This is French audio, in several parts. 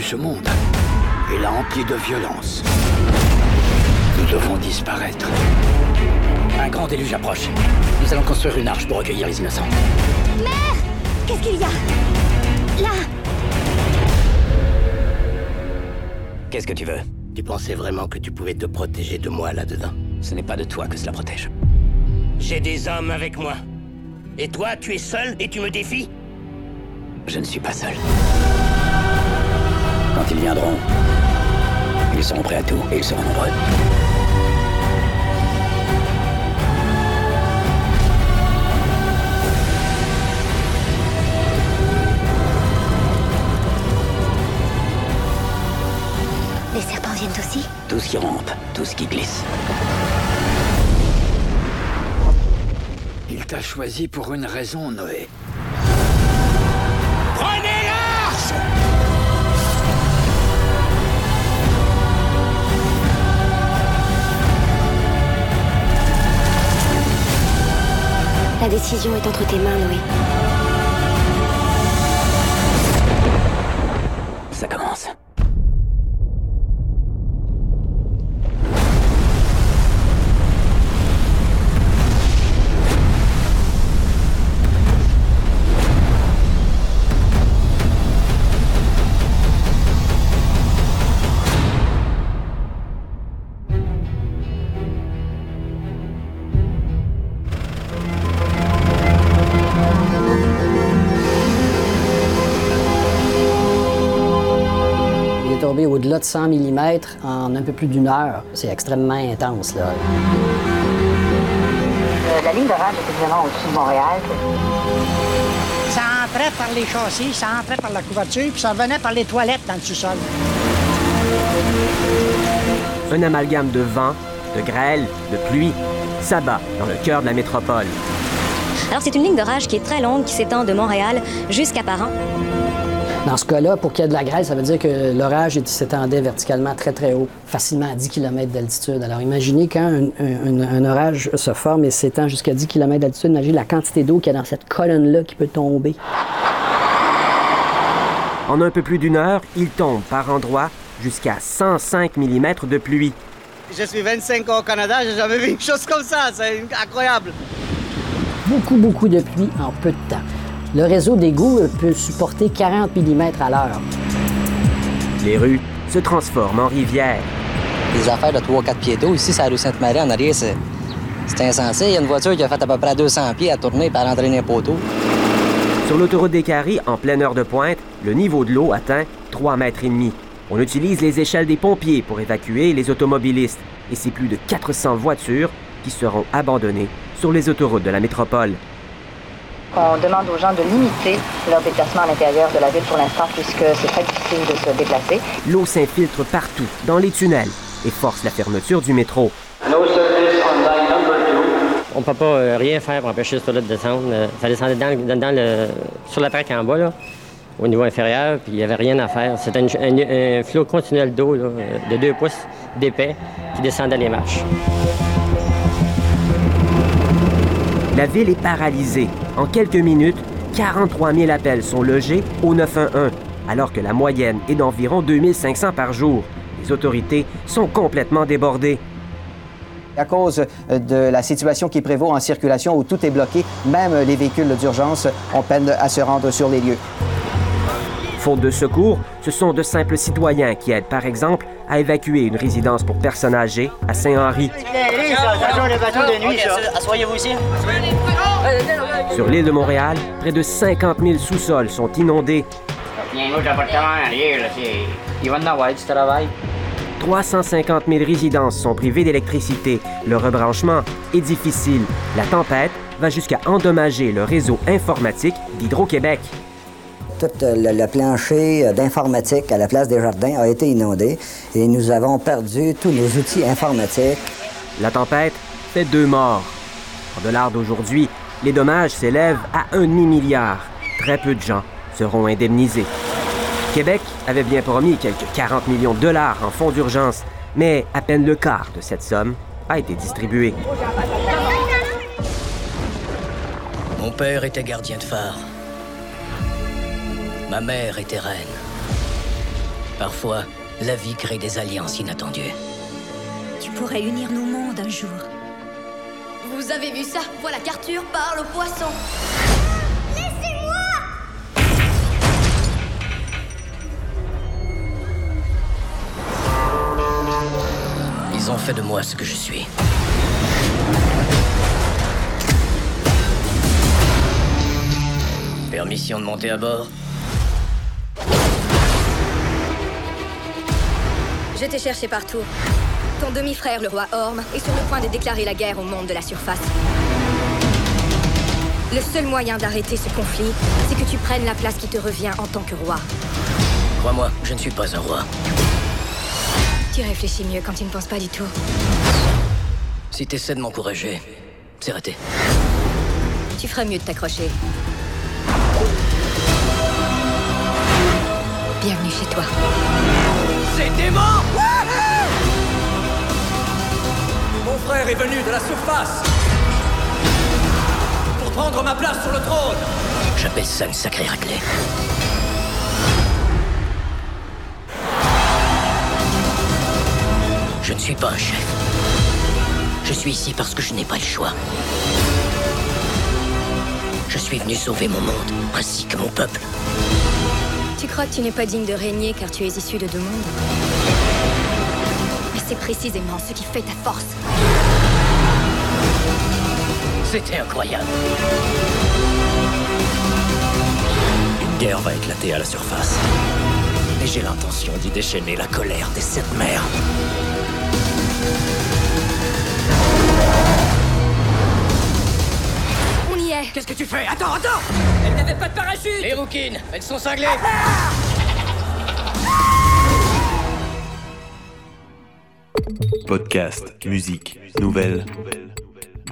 ce monde. Il l'a empli de violence. Nous devons disparaître. Un grand déluge approche. Nous allons construire une arche pour recueillir les innocents. Mère Qu'est-ce qu'il y a? Là Qu'est-ce que tu veux? Tu pensais vraiment que tu pouvais te protéger de moi là-dedans? Ce n'est pas de toi que cela protège. J'ai des hommes avec moi. Et toi, tu es seul et tu me défies? Je ne suis pas seul. Quand ils viendront, ils seront prêts à tout et ils seront nombreux. Les serpents viennent aussi Tout ce qui rampe, tout ce qui glisse. Il t'a choisi pour une raison, Noé. La décision est entre tes mains, Noé. Ça commence. 700 mm en un peu plus d'une heure. C'est extrêmement intense. Là. Euh, la ligne d'orage était vraiment au-dessus de Montréal. Ça entrait par les châssis, ça entrait par la couverture, puis ça venait par les toilettes dans le sous-sol. Un amalgame de vent, de grêle, de pluie s'abat dans le cœur de la métropole. Alors c'est une ligne d'orage qui est très longue, qui s'étend de Montréal jusqu'à Paran. Dans ce cas-là, pour qu'il y ait de la grêle, ça veut dire que l'orage s'étendait verticalement très, très haut, facilement à 10 km d'altitude. Alors imaginez quand un, un- un orage se forme et s'étend jusqu'à 10 km d'altitude, imaginez la quantité d'eau qu'il y a dans cette colonne-là qui peut tomber. En un peu plus d'une heure, il tombe par endroits jusqu'à 105 mm de pluie. Je suis 25 ans au Canada, j'ai jamais vu une chose comme ça, c'est incroyable. Beaucoup, beaucoup de pluie en peu de temps. Le réseau d'égouts peut supporter 40 mm à l'heure. Les rues se transforment en rivières. Des affaires de 3-4 pieds d'eau. Ici, c'est la rue Sainte-Marie, en arrière, c'est c'est insensé. Il y a une voiture qui a fait à peu près 200 pieds à tourner par entraîner un poteau. Sur l'autoroute des Caries, en pleine heure de pointe, le niveau de l'eau atteint 3 mètres et demi. On utilise les échelles des pompiers pour évacuer les automobilistes et c'est plus de 400 voitures qui seront abandonnées sur les autoroutes de la métropole. On demande aux gens de limiter leur déplacement à l'intérieur de la ville pour l'instant, puisque c'est très difficile de se déplacer. L'eau s'infiltre partout, dans les tunnels, et force la fermeture du métro. On peut pas euh, rien faire pour empêcher ce là de descendre. Euh, ça descendait dans, dans- dans le, sur la traque en bas, là, au niveau inférieur, puis il n'y avait rien à faire. C'était un, un flot continuel d'eau euh, de deux pouces d'épais qui descendait les marches. La ville est paralysée. En quelques minutes, 43 000 appels sont logés au 911, alors que la moyenne est d'environ 2500 par jour. Les autorités sont complètement débordées. À cause de la situation qui prévaut en circulation où tout est bloqué, même les véhicules d'urgence ont peine à se rendre sur les lieux. Faute de secours, ce sont de simples citoyens qui aident, par exemple, à évacuer une résidence pour personnes âgées à Saint-Henri. Les bateaux de nuit, ça. Asseyez-vous ici. Sur l'île de Montréal, près de 50 000 sous-sols sont inondés. Il y a un autre appartement en arrière, là. c'est- Il va en avoir du travail. 350 000 résidences sont privées d'électricité. Le rebranchement est difficile. La tempête va jusqu'à endommager le réseau informatique d'Hydro-Québec. Tout euh, le, le plancher euh, d'informatique à la place des jardins a été inondé et nous avons perdu tous nos outils informatiques. La tempête fait deux morts. En dollars d'aujourd'hui, les dommages s'élèvent à un demi-milliard. Très peu de gens seront indemnisés. Québec avait bien promis quelques 40 millions de dollars en fonds d'urgence, mais à peine le quart de cette somme a été distribué. Mon père était gardien de phare. Ma mère était reine. Parfois, la vie crée des alliances inattendues. Tu pourrais unir nos mondes un jour. Vous avez vu ça? Voilà qu'Arthur parle au poisson. Ils ont fait de moi ce que je suis. Permission de monter à bord Je t'ai cherché partout. Ton demi-frère, le roi Orm, est sur le point de déclarer la guerre au monde de la surface. Le seul moyen d'arrêter ce conflit, c'est que tu prennes la place qui te revient en tant que roi. Crois-moi, je ne suis pas un roi. Tu réfléchis mieux quand tu ne penses pas du tout. Si t'essaies de m'encourager, c'est raté. Tu ferais mieux de t'accrocher. Bienvenue chez toi. C'est démon frère est venu de la surface pour prendre ma place sur le trône. J'appelle ça une sacrée raclée. Je ne suis pas un chef. Je suis ici parce que je n'ai pas le choix. Je suis venu sauver mon monde, ainsi que mon peuple. Tu crois que tu n'es pas digne de régner car tu es issu de deux mondes? Mais c'est précisément ce qui fait ta force. C'était incroyable. Une guerre va éclater à la surface. Et j'ai l'intention d'y déchaîner la colère des sept mers. On y est Qu'est-ce que tu fais? Attends, attends Elle n'avait pas de parachute Les rouquines, elles sont cinglées Podcast, musique, nouvelles.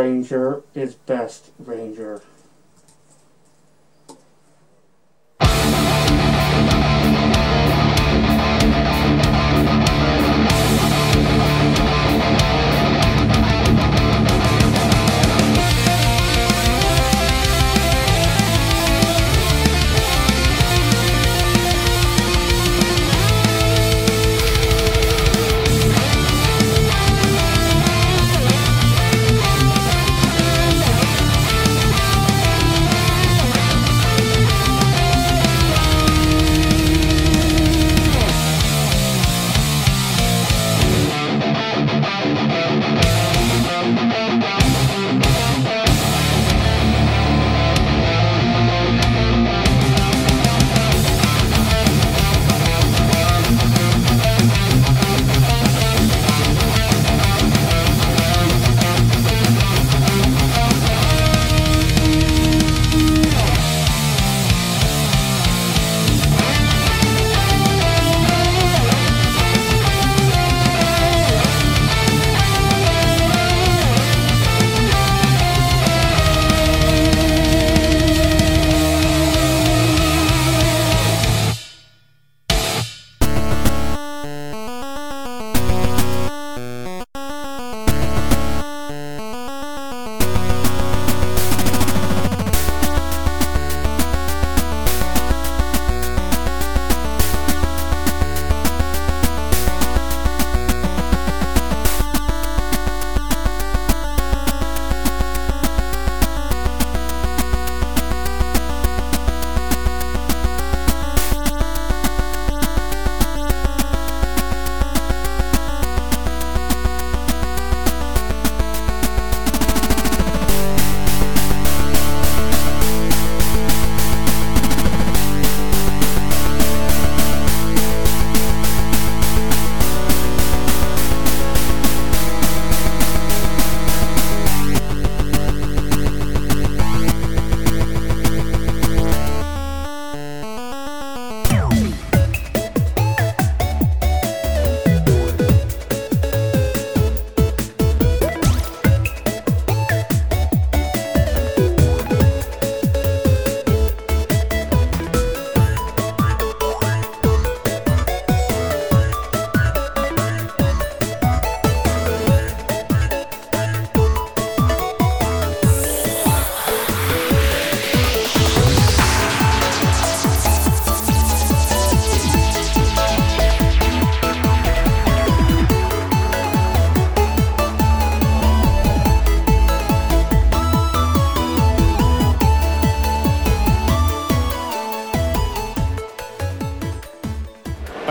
Ranger is best Ranger.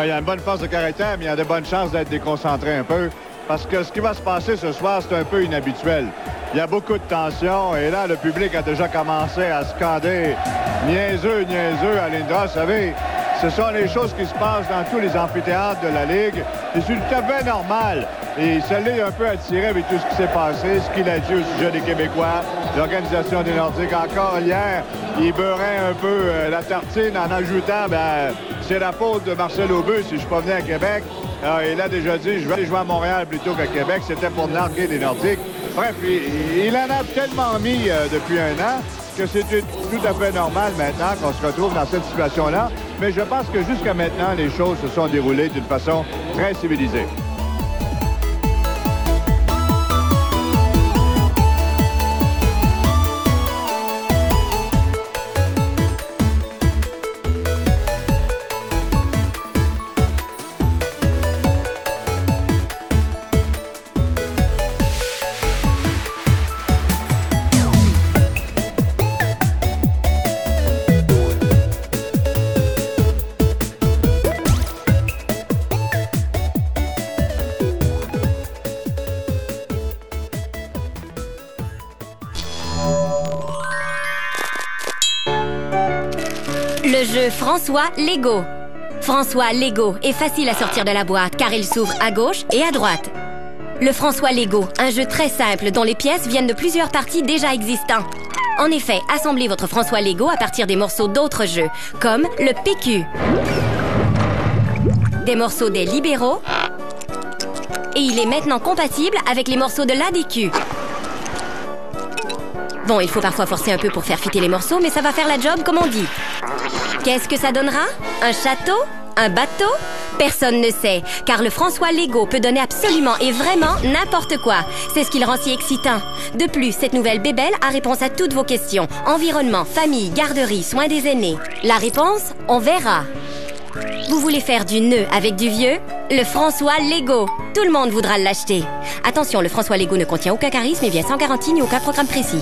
Il y a une bonne force de caractère, mais il y a de bonnes chances d'être déconcentré un peu. Parce que ce qui va se passer ce soir, c'est un peu inhabituel. Il y a beaucoup de tension et là, le public a déjà commencé à scander niaiseux, niaiseux à l'Indra. Vous savez, ce sont les choses qui se passent dans tous les amphithéâtres de la Ligue. Et c'est tout à fait normal. Et ça l'est un peu attiré avec tout ce qui s'est passé, ce qu'il a dit au sujet des Québécois, l'Organisation des Nordiques. Encore hier, il beurrait un peu euh, la tartine en ajoutant, ben, c'est la faute de Marcel Aubeux si je venu à Québec. Ah, il a déjà dit, je vais aller jouer à Montréal plutôt qu'à Québec. C'était pour narguer les Nordiques. Bref, il, il en a tellement mis euh, depuis un an que c'est tout à fait normal maintenant qu'on se retrouve dans cette situation-là. Mais je pense que jusqu'à maintenant, les choses se sont déroulées d'une façon très civilisée. François Lego. François Lego est facile à sortir de la boîte car il s'ouvre à gauche et à droite. Le François Lego, un jeu très simple dont les pièces viennent de plusieurs parties déjà existants. En effet, assemblez votre François Lego à partir des morceaux d'autres jeux, comme le PQ, des morceaux des libéraux, et il est maintenant compatible avec les morceaux de l'ADQ. Bon, il faut parfois forcer un peu pour faire fitter les morceaux, mais ça va faire la job comme on dit. Qu'est-ce que ça donnera? Un château? Un bateau? Personne ne sait, car le François Lego peut donner absolument et vraiment n'importe quoi. C'est ce qui le rend si excitant. De plus, cette nouvelle bébelle a réponse à toutes vos questions. Environnement, famille, garderie, soins des aînés. La réponse On verra. Vous voulez faire du nœud avec du vieux? Le François Lego. Tout le monde voudra l'acheter. Attention, le François Lego ne contient aucun charisme et vient sans garantie ni aucun programme précis.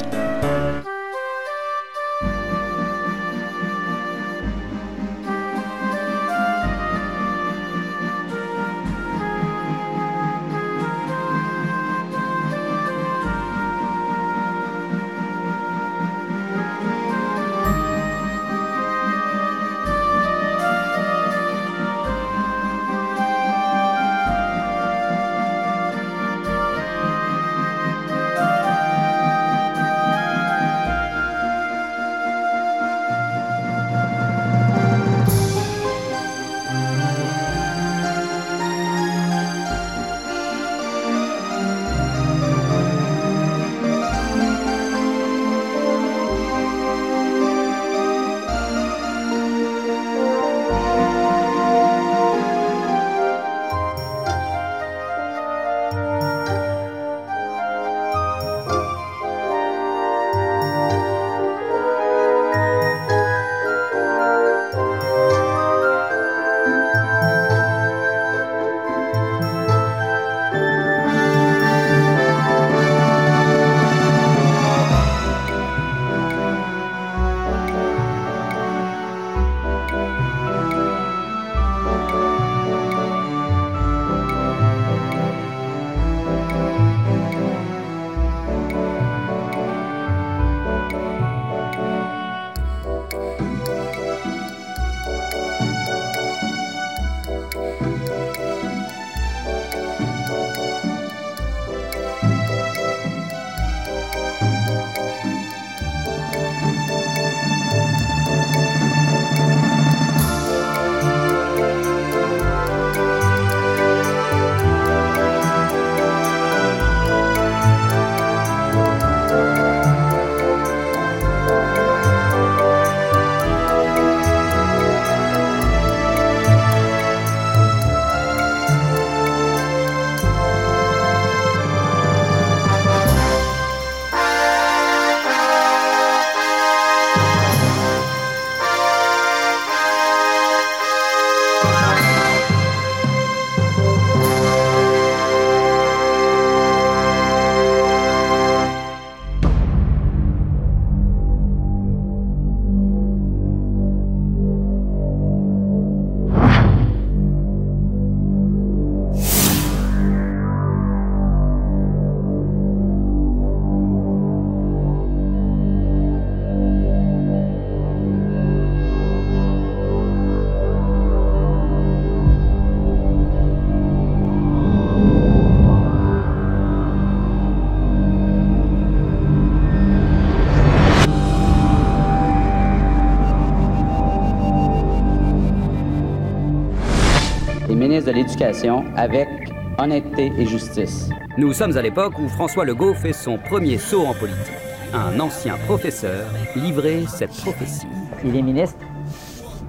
l'Éducation avec honnêteté et justice. Nous sommes à l'époque où François Legault fait son premier saut en politique. Un ancien professeur livrait cette prophétie. Il est ministre,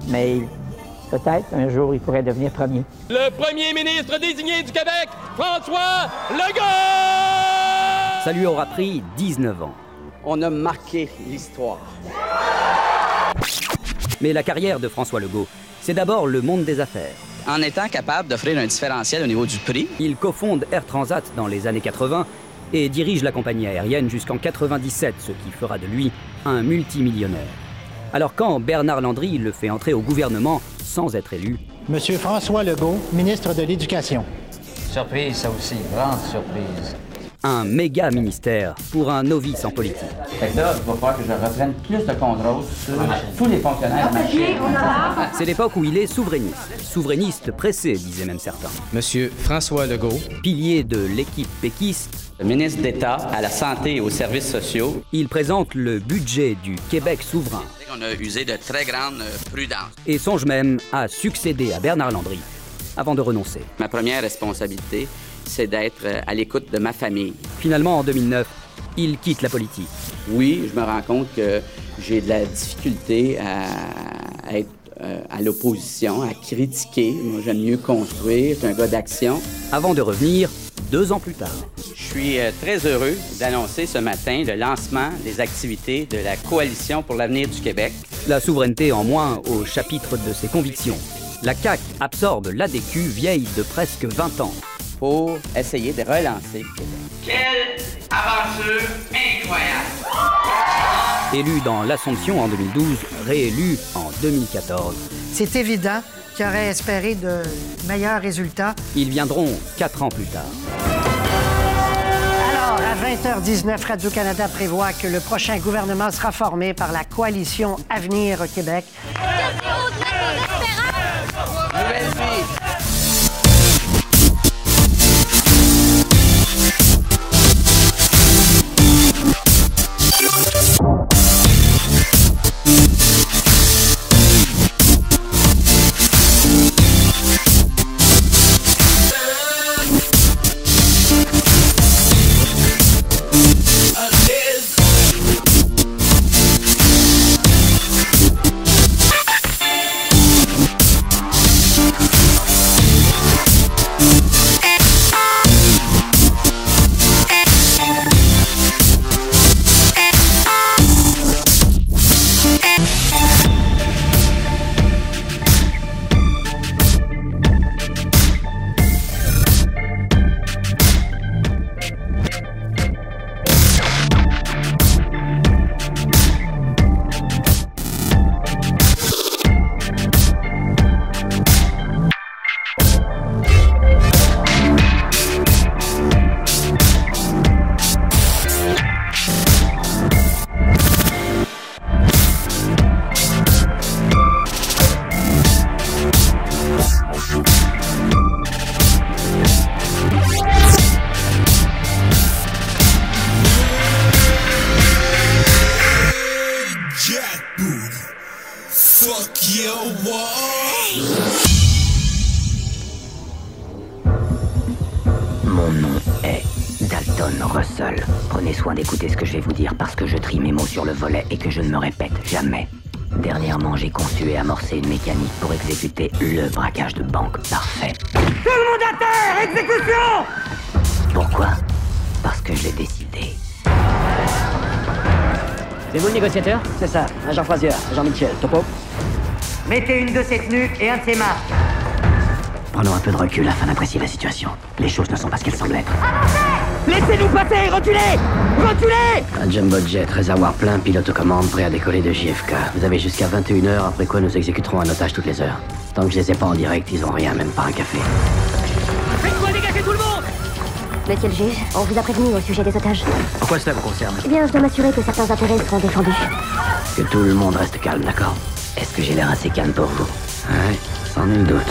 mais peut-être un jour il pourrait devenir premier. Le premier ministre désigné du Québec, François Legault! Ça lui aura pris 19 ans. On a marqué l'histoire. Mais la carrière de François Legault, c'est d'abord le monde des affaires. En étant capable d'offrir un différentiel au niveau du prix, il cofonde Air Transat dans les années 80 et dirige la compagnie aérienne jusqu'en 97, ce qui fera de lui un multimillionnaire. Alors quand Bernard Landry le fait entrer au gouvernement sans être élu, Monsieur François Legault, ministre de l'Éducation. Surprise, ça aussi, grande surprise. Un méga ministère pour un novice en politique. Fait que là, il va falloir que je reprenne plus de contrôle sur tous les fonctionnaires. C'est l'époque où il est souverainiste. Souverainiste pressé, disaient même certains. Monsieur François Legault. Pilier de l'équipe péquiste, Le ministre d'État à la santé et aux services sociaux. il présente le budget du Québec souverain On a usé de très grande euh, prudence. et songe même à succéder à Bernard Landry avant de renoncer. Ma première responsabilité, c'est d'être euh, à l'écoute de ma famille. Finalement, en 2009, il quitte la politique. Oui, je me rends compte que j'ai de la difficulté à, à être euh, à l'opposition, à critiquer. Moi, j'aime mieux construire. Je suis un gars d'action. Avant de revenir deux ans plus tard. Je suis euh, très heureux d'annoncer ce matin le lancement des activités de la Coalition pour l'avenir du Québec. La souveraineté en moins au chapitre de ses convictions. La CAQ absorbe l'ADQ vieille de presque 20 ans. Pour essayer de relancer le Québec. Quelle aventure incroyable! Élu dans l'Assomption en 2012, réélu en 2014. C'est évident qu'il aurait espéré de meilleurs résultats. Ils viendront quatre ans plus tard. Alors, à 20h19, Radio-Canada prévoit que le prochain gouvernement sera formé par la coalition Avenir Québec. Je ne me répète jamais. Dernièrement, j'ai conçu et amorcé une mécanique pour exécuter le braquage de banque parfait. Tout le monde à terre! Exécution! Pourquoi? Parce que je l'ai décidé. C'est vous le négociateur? C'est ça, agent Froisière, agent Mitchell, topo. Mettez une de ces tenues et un de ces masques. Prenons un peu de recul afin d'apprécier la situation. Les choses ne sont pas ce qu'elles semblent être. Laissez-nous passer! Reculez! Reculez! Un jumbo jet, réservoir plein, pilote aux commandes, prêt à décoller de JFK. Vous avez jusqu'à 21h, après quoi nous exécuterons un otage toutes les heures. Tant que je les ai pas en direct, ils ont rien, même pas un café. Faites-moi dégager tout le monde! Monsieur le juge, on vous a prévenu au sujet des otages. Pourquoi cela vous concerne? Eh bien, je dois m'assurer que certains intérêts seront défendus. Que tout le monde reste calme, d'accord? Est-ce que j'ai l'air assez calme pour vous? Ouais, sans nul doute.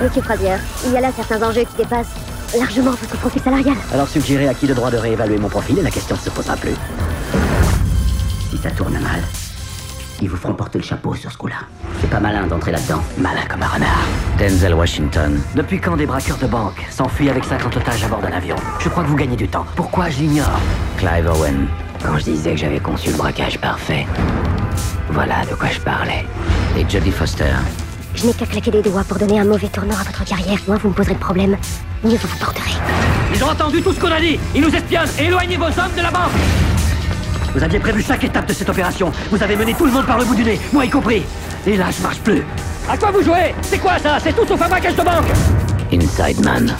Monsieur Frazier, il y a là certains enjeux qui dépassent largement votre profil salarial. Alors suggérez à qui le droit de réévaluer mon profil et la question ne se posera plus. Si ça tourne mal, qui vous feront porter le chapeau sur ce coup-là. C'est pas malin d'entrer là-dedans. Malin comme un renard. Denzel Washington. Depuis quand des braqueurs de banque s'enfuient avec 50 otages à bord d'un avion? Je crois que vous gagnez du temps. Pourquoi je l'ignore? Clive Owen. Quand je disais que j'avais conçu le braquage parfait, voilà de quoi je parlais. Et Jodie Foster. Je n'ai qu'à claquer des doigts pour donner un mauvais tournant à votre carrière. Moi, vous me poserez de problème. Mieux vous vous porterez. Ils ont entendu tout ce qu'on a dit. Ils nous espionnent. Éloignez vos hommes de la banque. Vous aviez prévu chaque étape de cette opération. Vous avez mené tout le monde par le bout du nez, moi y compris. Et là, je marche plus. À quoi vous jouez? C'est quoi ça? C'est tout sauf un braquage de banque. Inside Man.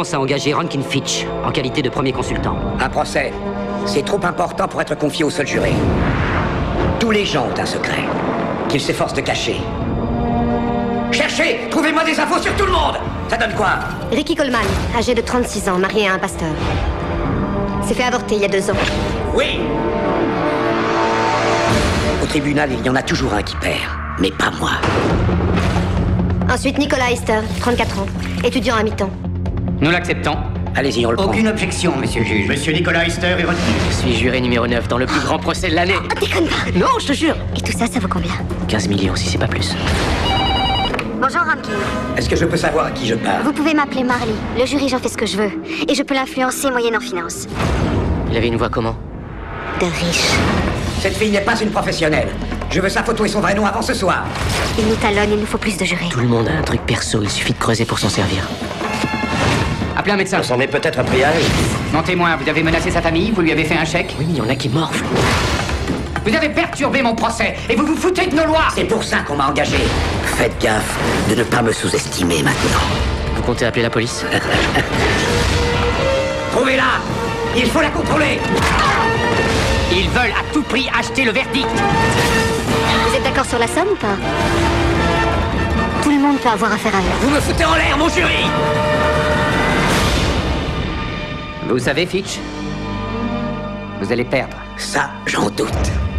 Défense a engagé Rankin Fitch en qualité de premier consultant. Un procès, c'est trop important pour être confié au seul juré. Tous les gens ont un secret, qu'ils s'efforcent de cacher. Cherchez Trouvez-moi des infos sur tout le monde Ça donne quoi? Ricky Coleman, âgé de 36 ans, marié à un pasteur. S'est fait avorter il y a deux ans. Oui Au tribunal, il y en a toujours un qui perd, mais pas moi. Ensuite, Nicolas Hester, 34 ans, étudiant à mi-temps. Nous l'acceptons. Allez-y, on le prend. Aucune objection, monsieur le juge. Monsieur Nicolas Hester est retenu. Je suis juré numéro 9 dans le plus grand procès de l'année. Déconne pas Non, je te jure. Et tout ça, ça vaut combien? 15 millions, si c'est pas plus. Bonjour, Rankin. Est-ce que je peux savoir à qui je parle? Vous pouvez m'appeler Marley. Le jury, j'en fais ce que je veux. Et je peux l'influencer moyennant finance. Il avait une voix comment? De riche. Cette fille n'est pas une professionnelle. Je veux sa photo et son vrai nom avant ce soir. Il nous talonne, il nous faut plus de jurés. Tout le monde a un truc perso, il suffit de creuser pour s'en servir. Appelez un médecin. On s'en est peut-être pris à Non témoin, vous avez menacé sa famille, vous lui avez fait un chèque Oui, mais il y en a qui morflent. Vous avez perturbé mon procès et vous vous foutez de nos lois C'est pour ça qu'on m'a engagé. Faites gaffe de ne pas me sous-estimer maintenant. Vous comptez appeler la police Trouvez-la Il faut la contrôler Ils veulent à tout prix acheter le verdict. Vous êtes d'accord sur la somme ou pas? Tout le monde peut avoir affaire à eux. Vous me foutez en l'air, mon jury Vous savez, Fitch Vous allez perdre. Ça, j'en doute.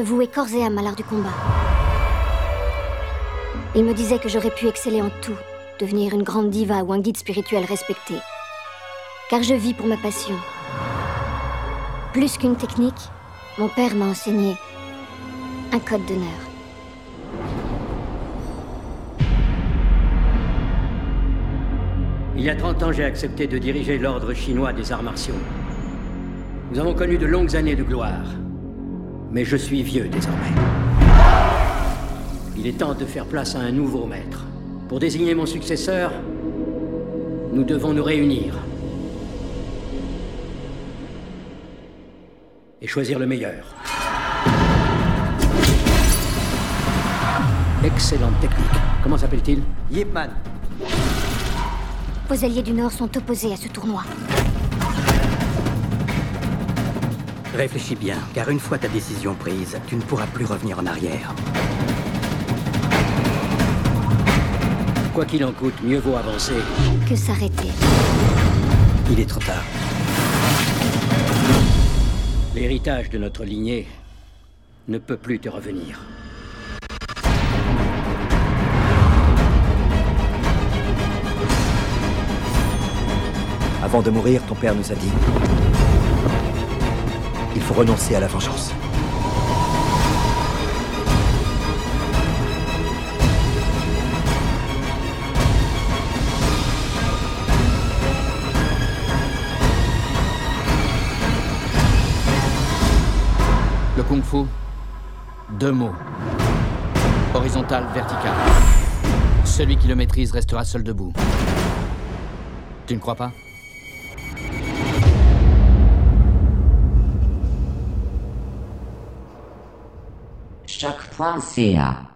Se vouer corps et âme à l'art du combat. Il me disait que j'aurais pu exceller en tout, devenir une grande diva ou un guide spirituel respecté. Car je vis pour ma passion. Plus qu'une technique, mon père m'a enseigné un code d'honneur. Il y a 30 ans, j'ai accepté de diriger l'ordre chinois des arts martiaux. Nous avons connu de longues années de gloire. Mais je suis vieux désormais. Il est temps de faire place à un nouveau maître. Pour désigner mon successeur, nous devons nous réunir. Et choisir le meilleur. Excellente technique. Comment s'appelle-t-il? Yip Man. Vos alliés du Nord sont opposés à ce tournoi. Réfléchis bien, car une fois ta décision prise, tu ne pourras plus revenir en arrière. Quoi qu'il en coûte, mieux vaut avancer. Que s'arrêter. Il est trop tard. L'héritage de notre lignée ne peut plus te revenir. Avant de mourir, ton père nous a dit il faut renoncer à la vengeance. Le kung fu, deux mots. Horizontal, vertical. Celui qui le maîtrise restera seul debout. Tu ne crois pas? Choc.ca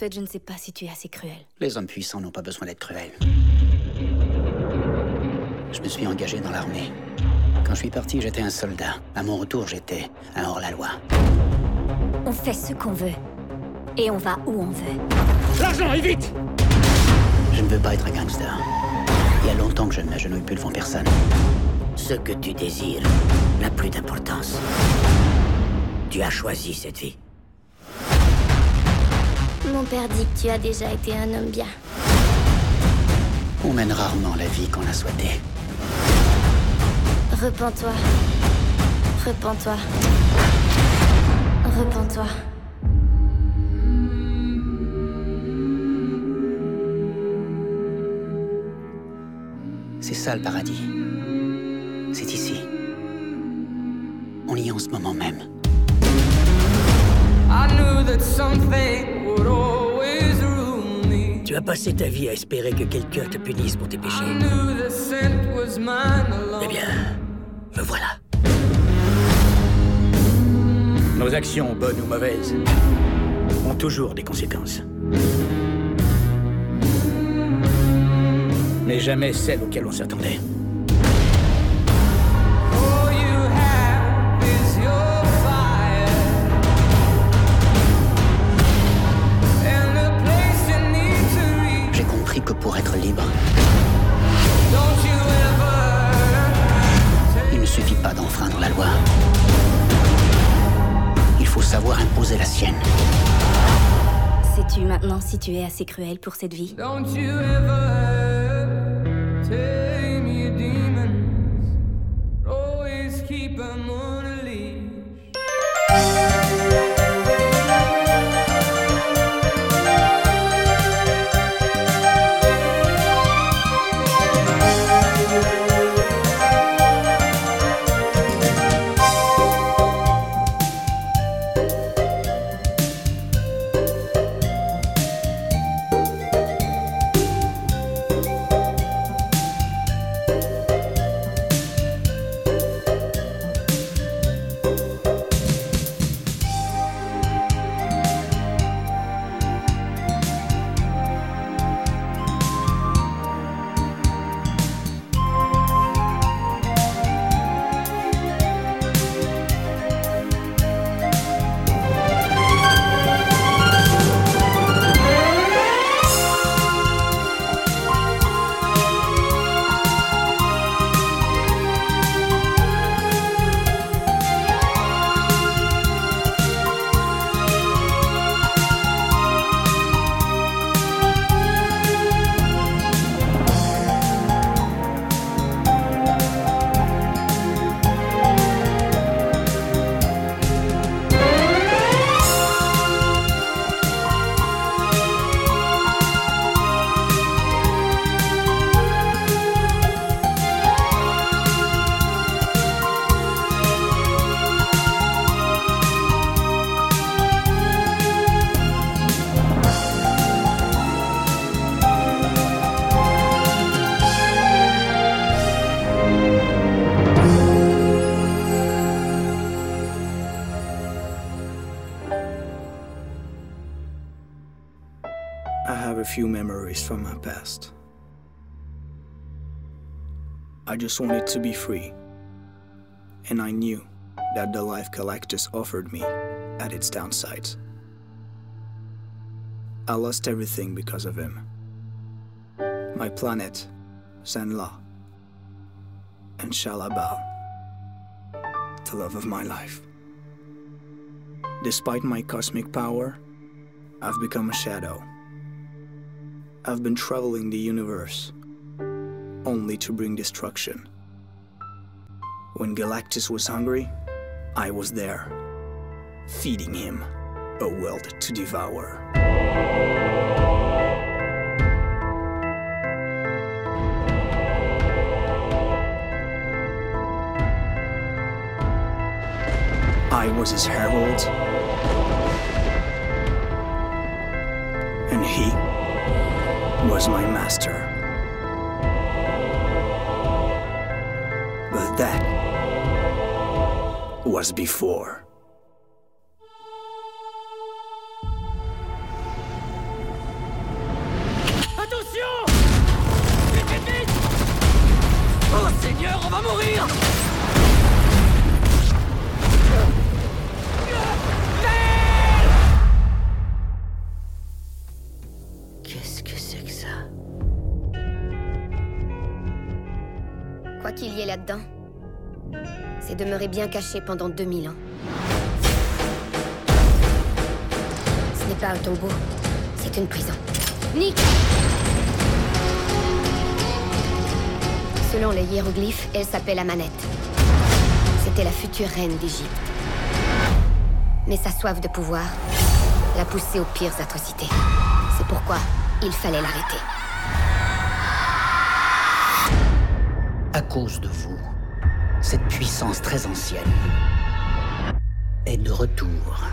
fait, je ne sais pas si tu es assez cruel. Les hommes puissants n'ont pas besoin d'être cruels. Je me suis engagé dans l'armée. Quand je suis parti, j'étais un soldat. À mon retour, j'étais un hors-la-loi. On fait ce qu'on veut. Et on va où on veut. L'argent, et vite Je ne veux pas être un gangster. Il y a longtemps que je ne m'agenouille plus devant personne. Ce que tu désires n'a plus d'importance. Tu as choisi cette vie. Mon père dit que tu as déjà été un homme bien. On mène rarement la vie qu'on a souhaitée. Repends-toi. Repends-toi. Repends-toi. C'est ça le paradis. C'est ici. On y est en ce moment même. Tu as passé ta vie à espérer que quelqu'un te punisse pour tes péchés. Eh bien, me voilà. Nos actions, bonnes ou mauvaises, ont toujours des conséquences. Mais jamais celles auxquelles on s'attendait. Si tu es assez cruel pour cette vie I have a few memories from my past. I just wanted to be free. And I knew that the life Galactus offered me had its downsides. I lost everything because of him. My planet, Zenla, and Shalabal, the love of my life. Despite my cosmic power, I've become a shadow. I've been traveling the universe only to bring destruction. When Galactus was hungry, I was there, feeding him a world to devour. I was his herald, was my master. But that was before. Bien caché pendant 2000 ans. Ce n'est pas un tombeau, c'est une prison. Nick Selon les hiéroglyphes, elle s'appelle Amanette. C'était la future reine d'Égypte. Mais sa soif de pouvoir l'a poussée aux pires atrocités. C'est pourquoi il fallait l'arrêter. À cause de vous, cette puissance très ancienne est de retour.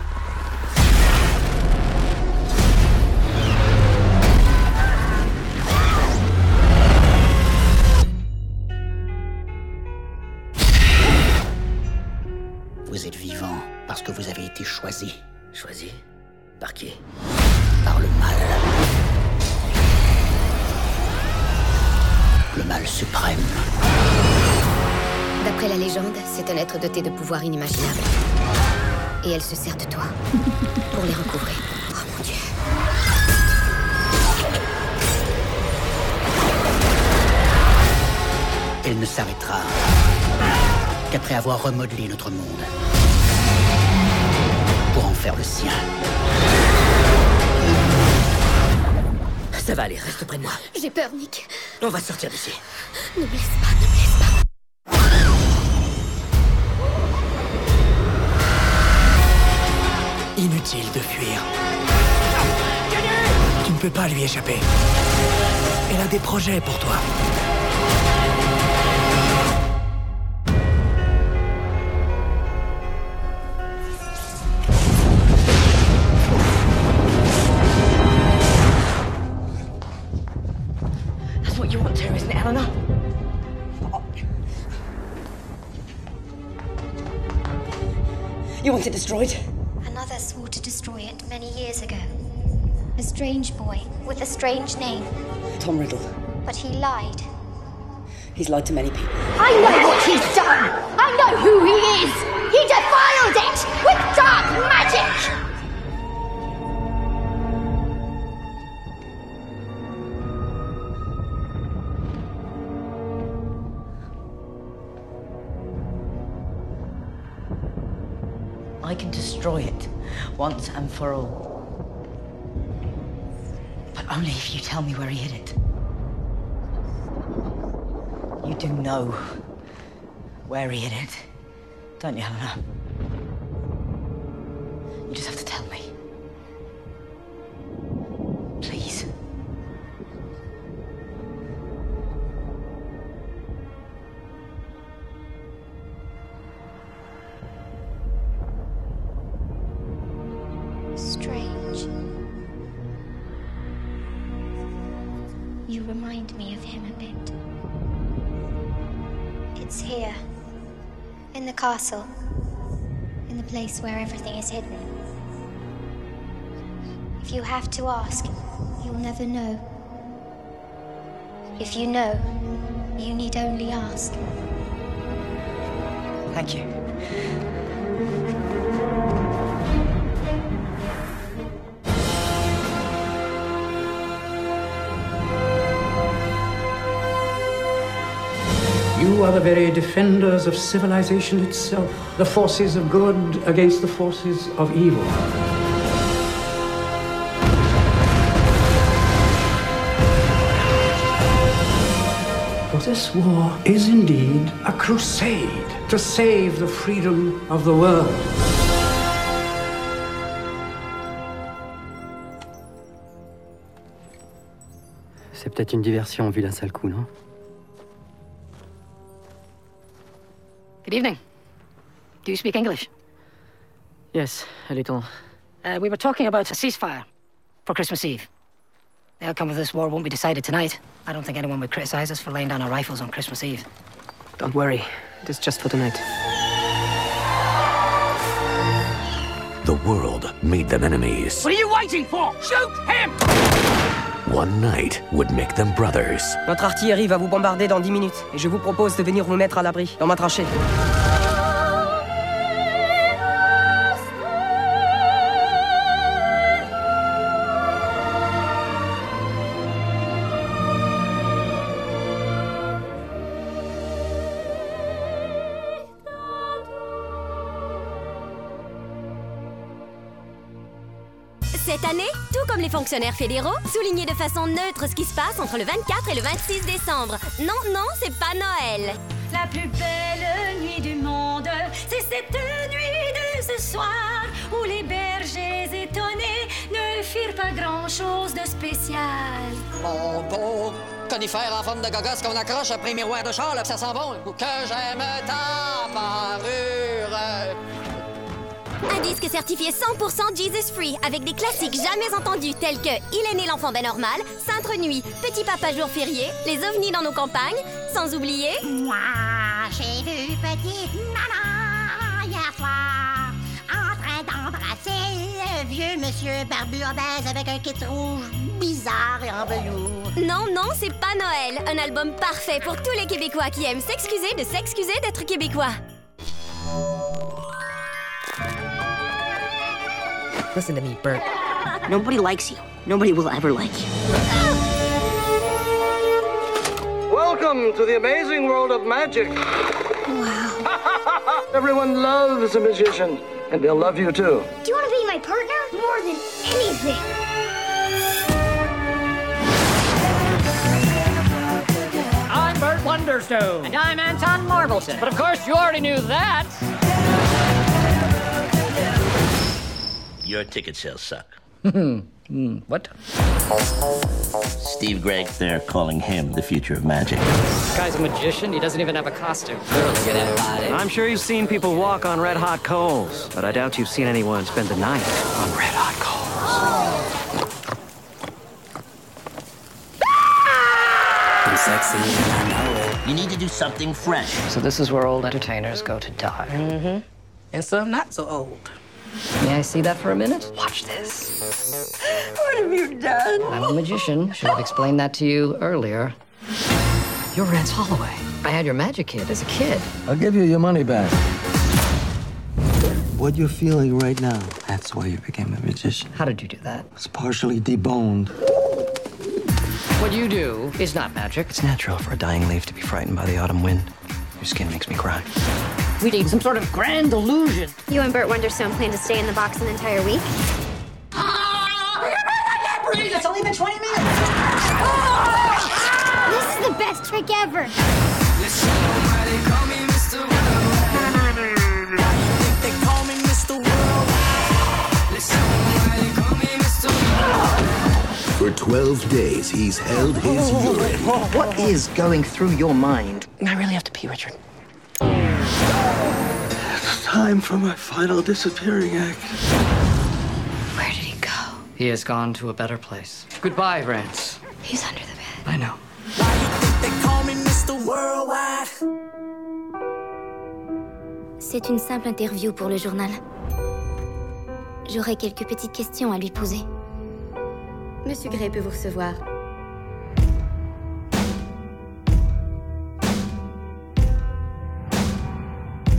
Pouvoirs inimaginables. Et elle se sert de toi pour les recouvrer. Oh mon dieu. Elle ne s'arrêtera qu'après avoir remodelé notre monde pour en faire le sien. Ça va aller, reste près de moi. J'ai peur, Nick. On va sortir d'ici. Ne laisse pas. Inutile de fuir. Tu ne peux pas lui échapper. Elle a des projets pour toi. You want it destroyed? Another swore to destroy it many years ago. A strange boy with a strange name, Tom Riddle. but he lied. He's lied to many people. I know what he's done! I know who he is! He defiled it with dark magic! Once and for all. But only if you tell me where he hid it. You do know where he hid it, don't you, Helena? Castle. In the place where everything is hidden. If you have to ask, you'll never know. If you know, you need only ask. Thank you. You are the very defenders of civilization itself, the forces of good against the forces of evil. For this war is indeed a crusade to save the freedom of the world. C'est peut-être une diversion vu d'un coup, non Good evening. Do you speak English? Yes, a little. Uh, we were talking about a ceasefire for Christmas Eve. The outcome of this war won't be decided tonight. I don't think anyone would criticize us for laying down our rifles on Christmas Eve. Don't worry. It is just for tonight. The world made them enemies. What are you waiting for? Shoot him! One night would make them brothers. Notre artillerie va vous bombarder dans 10 minutes. Et je vous propose de venir vous mettre à l'abri, dans ma tranchée. Fonctionnaires fédéraux, soulignez de façon neutre ce qui se passe entre le 24 et le 26 décembre. Non, non, c'est pas Noël. La plus belle nuit du monde, c'est cette nuit de ce soir où les bergers étonnés ne firent pas grand-chose de spécial. Mon beau conifère en forme de gogosse qu'on accroche après miroir de char, là, ça sent bon. Que j'aime ta parure. Un disque certifié 100% Jesus Free avec des classiques jamais entendus tels que Il est né l'enfant ben normal, Sainte Nuit, Petit Papa jour férié, Les ovnis dans nos campagnes, sans oublier. Moi, j'ai vu petite maman hier soir en train d'embrasser le vieux monsieur barbu obèse avec un kit rouge bizarre et en velours. Non, non, c'est pas Noël. Un album parfait pour tous les Québécois qui aiment s'excuser de s'excuser d'être Québécois. Listen to me, Bert. Nobody likes you. Nobody will ever like you. Welcome to the amazing world of magic. Wow. Everyone loves a magician, and they'll love you too. Do you want to be my partner? More than anything. I'm Bert Wonderstone. And I'm Anton Marvelson. But of course, you already knew that. Your ticket sales suck. Hmm, what? Steve Gregg, they're calling him the future of magic. This guy's a magician. He doesn't even have a costume. I'm sure you've seen people walk on red hot coals, but I doubt you've seen anyone spend the night on red hot coals. I'm sexy and I know it. You need to do something fresh. So this is where old entertainers go to die. Mm-hmm. And some not so old. May I see that for a minute? Watch this. What have you done? I'm a magician. Should have explained that to you earlier. You're Rance Holloway. I had your magic kit as a kid. I'll give you your money back. What you're feeling right now, that's why you became a magician. How did you do that? It's partially deboned. What you do is not magic. It's natural for a dying leaf to be frightened by the autumn wind. Your skin makes me cry. We need some sort of grand illusion. You and Bert Wonderstone plan to stay in the box an entire week? Breathe, it's only been 20 minutes. This is the best trick ever. For 12 days, he's held his urine. What is going through your mind? I really have to pee, Richard. Time for my final disappearing act. Where did he go? He has gone to a better place. Goodbye, Rance. He's under the bed. I know. C'est une simple interview pour le journal. J'aurais quelques petites questions à lui poser. Monsieur Gray peut vous recevoir.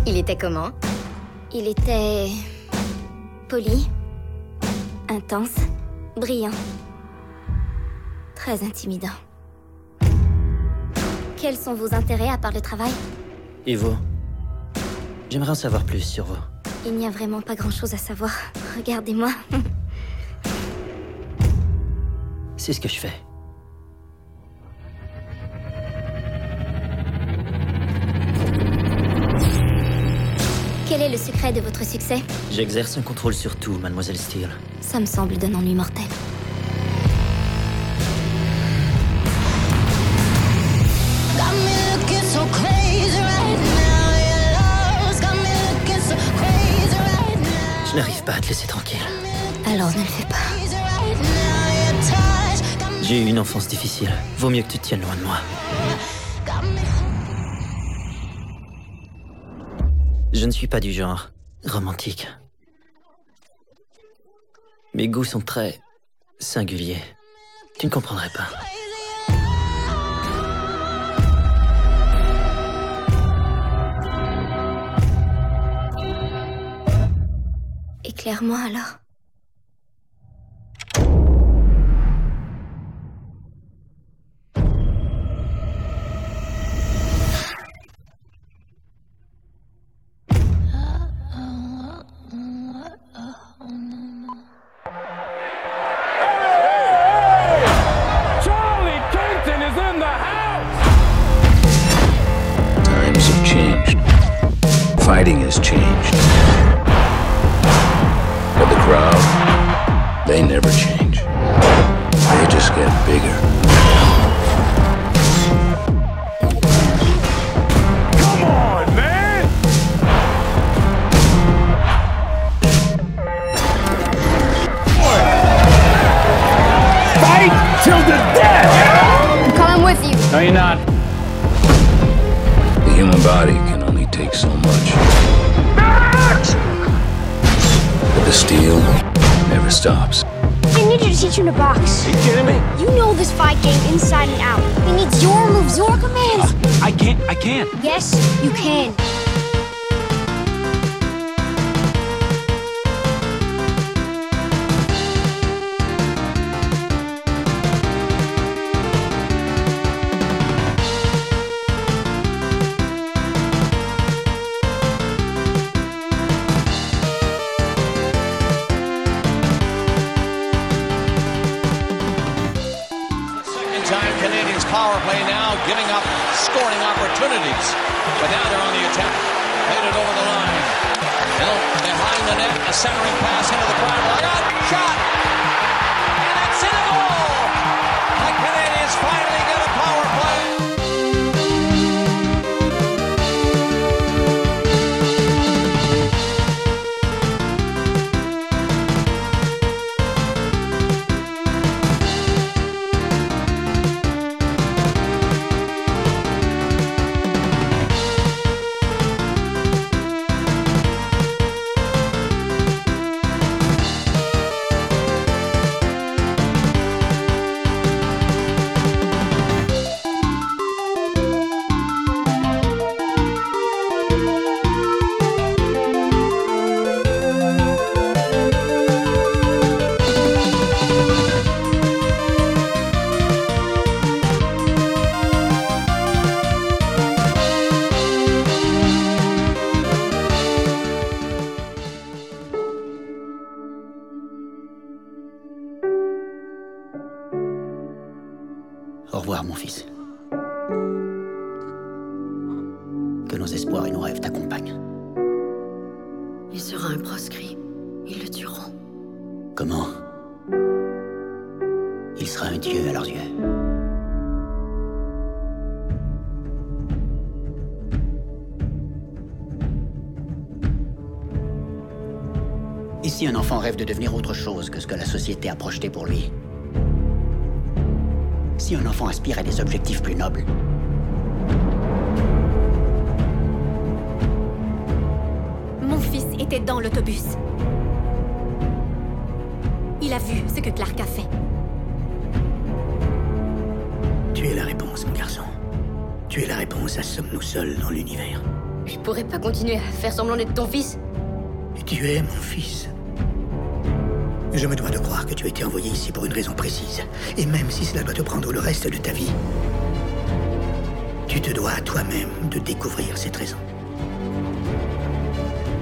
Il était comment? Il était poli, intense, brillant, très intimidant. Quels sont vos intérêts à part le travail? Et vous J'aimerais en savoir plus sur vous. Il n'y a vraiment pas grand-chose à savoir. Regardez-moi. C'est ce que je fais. Quel est le secret de votre succès J'exerce un contrôle sur tout, mademoiselle Steele. Ça me semble d'un ennui mortel. Je n'arrive pas à te laisser tranquille. Alors ne le fais pas. J'ai eu une enfance difficile. Vaut mieux que tu te tiennes loin de moi. Je ne suis pas du genre romantique. Mes goûts sont très singuliers. Tu ne comprendrais pas. Éclaire-moi alors. Never stops. I need you to teach him to box. Are you kidding me? You know this fight game inside and out. He needs your moves, your commands. I can't, I can't. Yes, you can. Play now, giving up scoring opportunities. But now they're on the attack. Made it over the line. Hill behind the net, a centering pass into the crowd. Look! Shot! Au revoir, mon fils. Que nos espoirs et nos rêves t'accompagnent. Il sera un proscrit. Ils le tueront. Comment? Il sera un dieu à leurs yeux. Et si un enfant rêve de devenir autre chose que ce que la société a projeté pour lui Si un enfant aspire à des objectifs plus nobles Mon fils était dans l'autobus. Il a vu ce que Clark a fait. Tu es la réponse, mon garçon. Tu es la réponse à sommes-nous seuls dans l'univers. Je pourrais pas continuer à faire semblant d'être ton fils. Et tu es mon fils. Je me dois de croire que tu as été envoyé ici pour une raison précise. Et même si cela doit te prendre le reste de ta vie, tu te dois à toi-même de découvrir cette raison.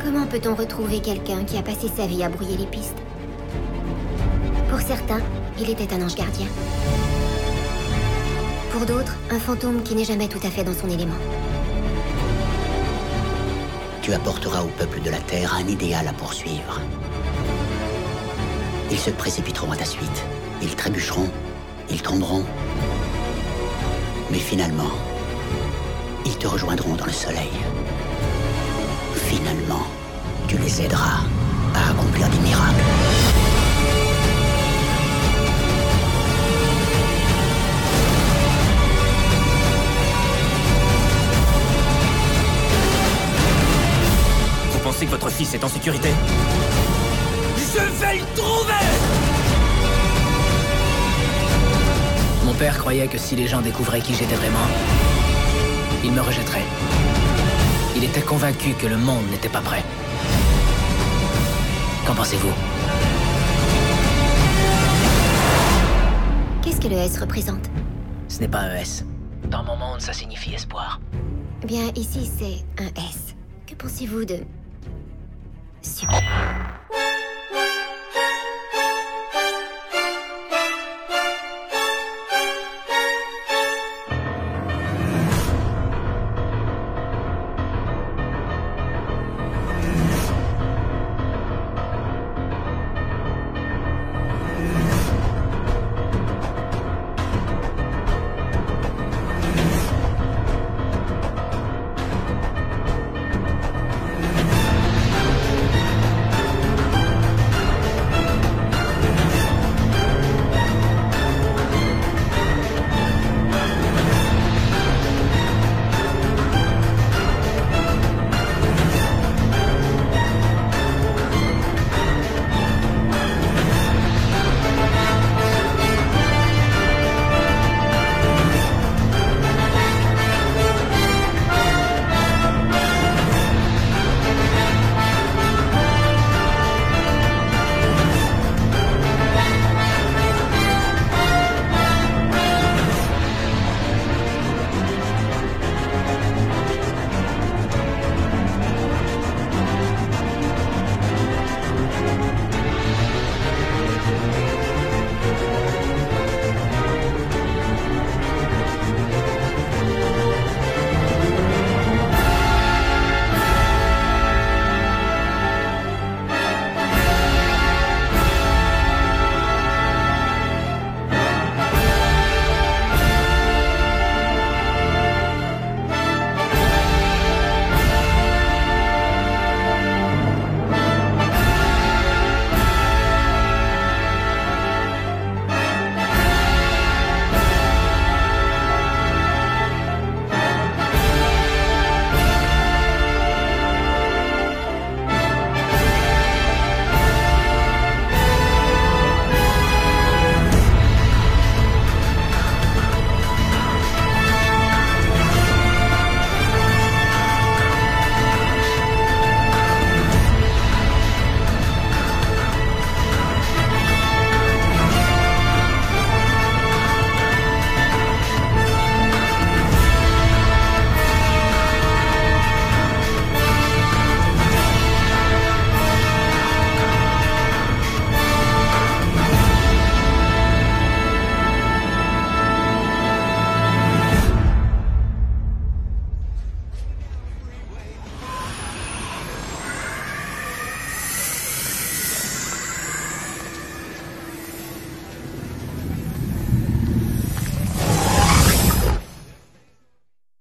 Comment peut-on retrouver quelqu'un qui a passé sa vie à brouiller les pistes? Pour certains, il était un ange gardien. Pour d'autres, un fantôme qui n'est jamais tout à fait dans son élément. Tu apporteras au peuple de la Terre un idéal à poursuivre. Ils se précipiteront à ta suite. Ils trébucheront. Ils tomberont. Mais finalement, ils te rejoindront dans le soleil. Finalement, tu les aideras à accomplir des miracles. Vous pensez que votre fils est en sécurité? Je vais le père croyait que si les gens découvraient qui j'étais vraiment, ils me rejetteraient. Il était convaincu que le monde n'était pas prêt. Qu'en pensez-vous? Qu'est-ce que le S représente? Ce n'est pas un S. Dans mon monde, ça signifie espoir. Eh Bien, ici, c'est un S. Que pensez-vous de... Super.